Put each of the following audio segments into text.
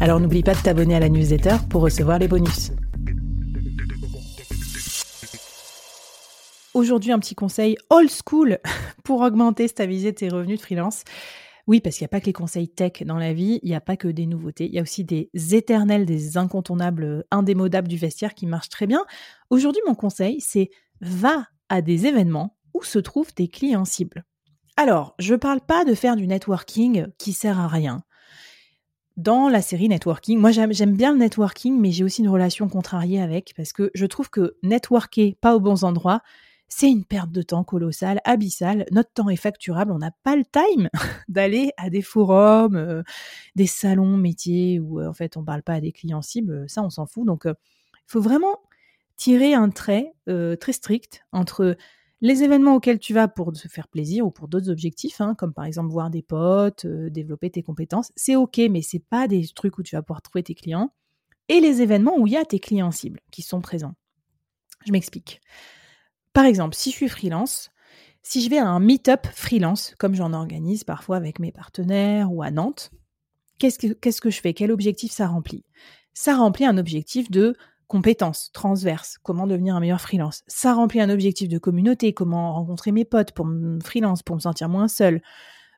Alors n'oublie pas de t'abonner à la newsletter pour recevoir les bonus. Aujourd'hui, un petit conseil old school pour augmenter, stabiliser tes revenus de freelance. Oui, parce qu'il n'y a pas que les conseils tech dans la vie, il n'y a pas que des nouveautés, il y a aussi des éternels, des incontournables, indémodables du vestiaire qui marchent très bien. Aujourd'hui, mon conseil, c'est va à des événements où se trouvent tes clients cibles. Alors, je ne parle pas de faire du networking qui sert à rien dans la série networking, moi j'aime bien le networking, mais j'ai aussi une relation contrariée avec, parce que je trouve que networker pas aux bons endroits, c'est une perte de temps colossale, abyssale. Notre temps est facturable, on n'a pas le time d'aller à des forums, euh, des salons métiers où euh, en fait on parle pas à des clients cibles, ça on s'en fout. Donc il faut vraiment tirer un trait euh, très strict entre les événements auxquels tu vas pour se faire plaisir ou pour d'autres objectifs, hein, comme par exemple voir des potes, euh, développer tes compétences, c'est ok, mais c'est pas des trucs où tu vas pouvoir trouver tes clients. Et les événements où il y a tes clients cibles qui sont présents. Je m'explique. Par exemple, si je suis freelance, si je vais à un meet-up freelance, comme j'en organise parfois avec mes partenaires ou à Nantes, qu'est-ce que, qu'est-ce que je fais? Quel objectif ça remplit? Ça remplit un objectif de compétences transverses, comment devenir un meilleur freelance. Ça remplit un objectif de communauté, comment rencontrer mes potes pour me freelance, pour me sentir moins seul.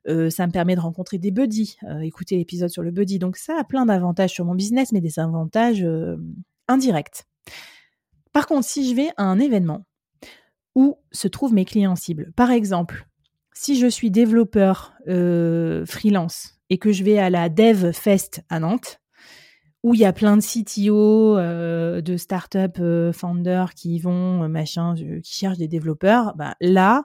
Euh, ça me permet de rencontrer des buddies, euh, écouter l'épisode sur le buddy. Donc ça a plein d'avantages sur mon business, mais des avantages euh, indirects. Par contre, si je vais à un événement où se trouvent mes clients cibles, par exemple, si je suis développeur freelance et que je vais à la Dev Fest à Nantes, où il y a plein de CTO, euh, de start-up euh, founders qui vont, euh, machin, qui cherchent des développeurs, bah, là,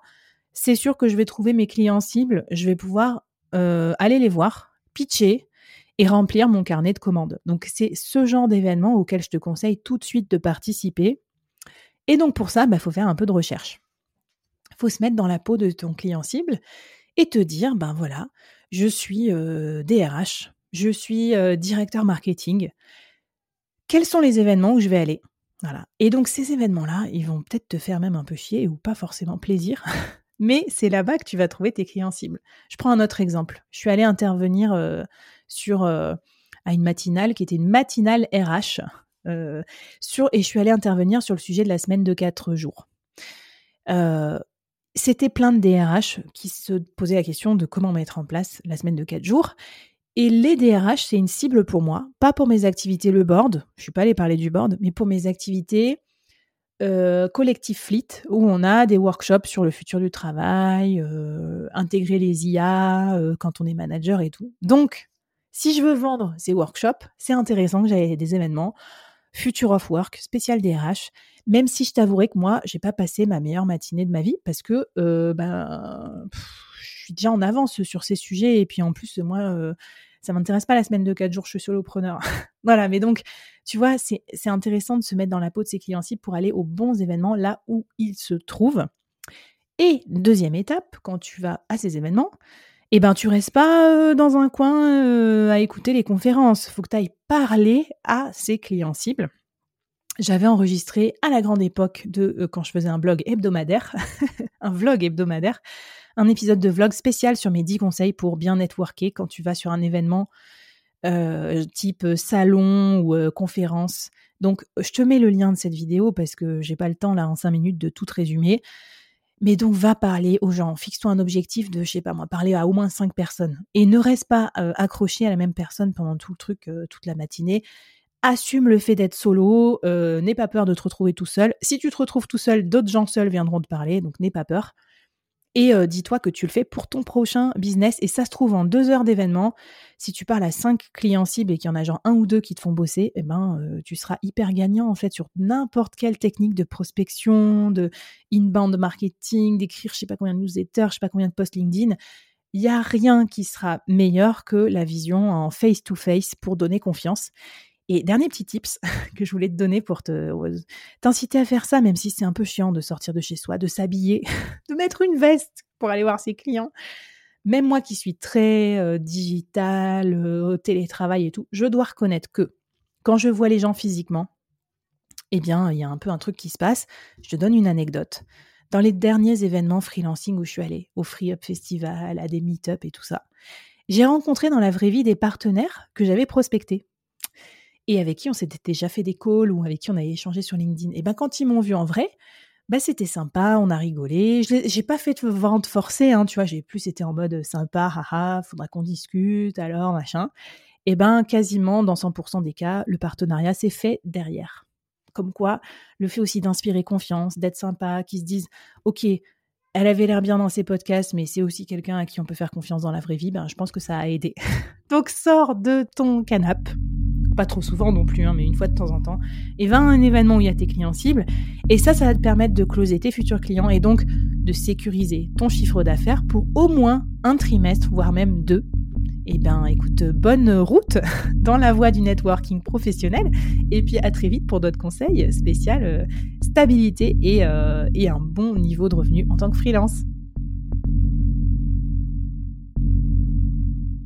c'est sûr que je vais trouver mes clients cibles, je vais pouvoir aller les voir, pitcher et remplir mon carnet de commandes. Donc, c'est ce genre d'événement auquel je te conseille tout de suite de participer. Et donc, pour ça, il bah, faut faire un peu de recherche. Il faut se mettre dans la peau de ton client cible et te dire, ben voilà, je suis DRH, je suis directeur marketing. Quels sont les événements où je vais aller? Voilà. Et donc ces événements-là, ils vont peut-être te faire même un peu chier ou pas forcément plaisir, mais c'est là-bas que tu vas trouver tes clients cibles. Je prends un autre exemple. Je suis allée intervenir sur à une matinale qui était une matinale RH sur, et je suis allée intervenir sur le sujet de la semaine de 4 jours. c'était plein de DRH qui se posaient la question de comment mettre en place la semaine de 4 jours. Et les DRH, c'est une cible pour moi, pas pour mes activités le board, je suis pas allée parler du board, mais pour mes activités euh, collectif fleet, où on a des workshops sur le futur du travail, euh, intégrer les IA euh, quand on est manager et tout. Donc, si je veux vendre ces workshops, c'est intéressant que j'aille des événements. Future of Work, spécial DRH, même si je t'avouerai que moi, j'ai pas passé ma meilleure matinée de ma vie parce que ben, je suis déjà en avance sur ces sujets et puis en plus, moi, ça m'intéresse pas la semaine de 4 jours, je suis solopreneur. voilà, mais donc, tu vois, c'est intéressant de se mettre dans la peau de ses clients cibles pour aller aux bons événements là où ils se trouvent. Et deuxième étape, quand tu vas à ces événements, eh ben tu restes pas euh, dans un coin euh, à écouter les conférences. Faut que tu ailles parler à ces clients cibles. J'avais enregistré à la grande époque de euh, quand je faisais un blog hebdomadaire, un vlog hebdomadaire, un épisode de vlog spécial sur mes 10 conseils pour bien networker quand tu vas sur un événement euh, type euh, salon ou euh, conférence. Donc, je te mets le lien de cette vidéo parce que j'ai pas le temps là en 5 minutes de tout résumer. Mais donc, va parler aux gens. Fixe-toi un objectif de, je sais pas moi, parler à au moins 5 personnes. Et ne reste pas accroché à la même personne pendant tout le truc, toute la matinée. assume le fait d'être solo, n'aie pas peur de te retrouver tout seul. Si tu te retrouves tout seul, d'autres gens seuls viendront te parler, donc n'aie pas peur. Et euh, dis-toi que tu le fais pour ton prochain business. Et ça se trouve en deux heures d'événement. Si tu parles à cinq clients cibles et qu'il y en a genre un ou deux qui te font bosser, eh ben, euh, tu seras hyper gagnant en fait sur n'importe quelle technique de prospection, de inbound marketing, d'écrire je sais pas combien de newsletters, je sais pas combien de posts LinkedIn. Il n'y a rien qui sera meilleur que la vision en face-to-face -face pour donner confiance. Et dernier petit tips que je voulais te donner pour te t'inciter à faire ça, même si c'est un peu chiant de sortir de chez soi, de s'habiller, de mettre une veste pour aller voir ses clients. Même moi qui suis très euh, digital, euh, télétravail et tout, je dois reconnaître que quand je vois les gens physiquement, eh bien, il y a un peu un truc qui se passe. Je te donne une anecdote. Dans les derniers événements freelancing où je suis allée, au Free Up Festival, à des meet-up et tout ça, j'ai rencontré dans la vraie vie des partenaires que j'avais prospectés et avec qui on s'était déjà fait des calls ou avec qui on avait échangé sur LinkedIn. Et ben quand ils m'ont vu en vrai, bah c'était sympa, on a rigolé. J'ai pas fait de vente forcée, hein, tu vois, j'ai plus été en mode sympa, haha, faudra qu'on discute, alors machin. Et ben quasiment dans 100% des cas, le partenariat s'est fait derrière. Comme quoi, le fait aussi d'inspirer confiance, d'être sympa, qu'ils se disent, ok, elle avait l'air bien dans ses podcasts, mais c'est aussi quelqu'un à qui on peut faire confiance dans la vraie vie, ben je pense que ça a aidé. Donc sors de ton canapé pas trop souvent non plus, hein, mais une fois de temps en temps, et va à un événement où il y a tes clients cibles. Et ça, ça va te permettre de closer tes futurs clients et donc de sécuriser ton chiffre d'affaires pour au moins un trimestre, voire même deux. Eh bien, écoute, bonne route dans la voie du networking professionnel. Et puis, à très vite pour d'autres conseils spéciaux, euh, stabilité et, euh, et un bon niveau de revenu en tant que freelance.